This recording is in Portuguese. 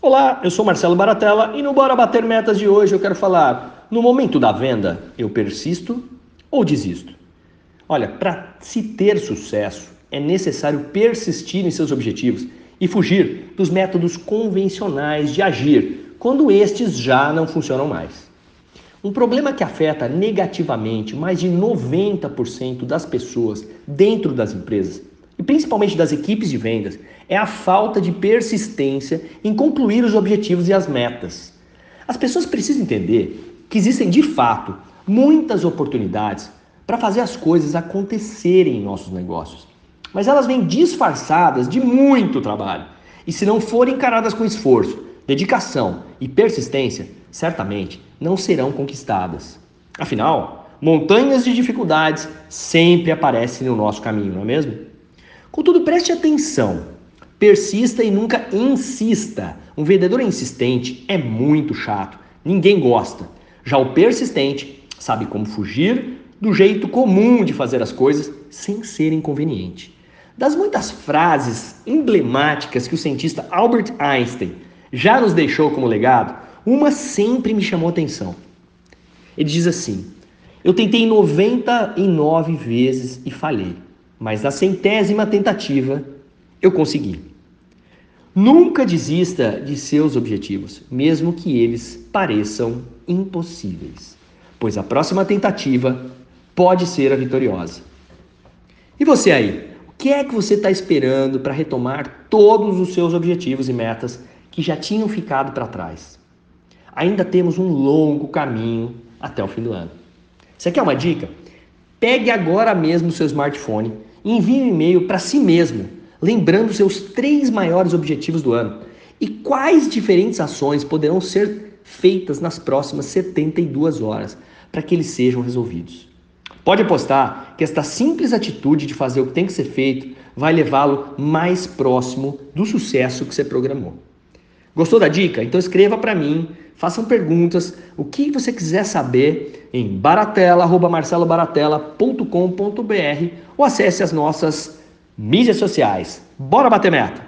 Olá, eu sou Marcelo Baratella e no Bora Bater Metas de hoje eu quero falar: no momento da venda, eu persisto ou desisto? Olha, para se ter sucesso, é necessário persistir em seus objetivos e fugir dos métodos convencionais de agir quando estes já não funcionam mais. Um problema que afeta negativamente mais de 90% das pessoas dentro das empresas e principalmente das equipes de vendas é a falta de persistência em concluir os objetivos e as metas. As pessoas precisam entender que existem de fato muitas oportunidades para fazer as coisas acontecerem em nossos negócios, mas elas vêm disfarçadas de muito trabalho. E se não forem encaradas com esforço, dedicação e persistência, certamente não serão conquistadas. Afinal, montanhas de dificuldades sempre aparecem no nosso caminho, não é mesmo? Contudo, preste atenção, persista e nunca insista. Um vendedor insistente é muito chato, ninguém gosta. Já o persistente sabe como fugir do jeito comum de fazer as coisas sem ser inconveniente. Das muitas frases emblemáticas que o cientista Albert Einstein já nos deixou como legado, uma sempre me chamou atenção. Ele diz assim: Eu tentei 99 vezes e falhei, mas na centésima tentativa eu consegui. Nunca desista de seus objetivos, mesmo que eles pareçam impossíveis, pois a próxima tentativa pode ser a vitoriosa. E você aí? O que é que você está esperando para retomar todos os seus objetivos e metas que já tinham ficado para trás? ainda temos um longo caminho até o fim do ano. Você quer uma dica? Pegue agora mesmo o seu smartphone envie um e-mail para si mesmo, lembrando seus três maiores objetivos do ano e quais diferentes ações poderão ser feitas nas próximas 72 horas para que eles sejam resolvidos. Pode apostar que esta simples atitude de fazer o que tem que ser feito vai levá-lo mais próximo do sucesso que você programou. Gostou da dica? Então escreva para mim, façam perguntas, o que você quiser saber em baratela@marcelobaratella.com.br ou acesse as nossas mídias sociais. Bora bater meta!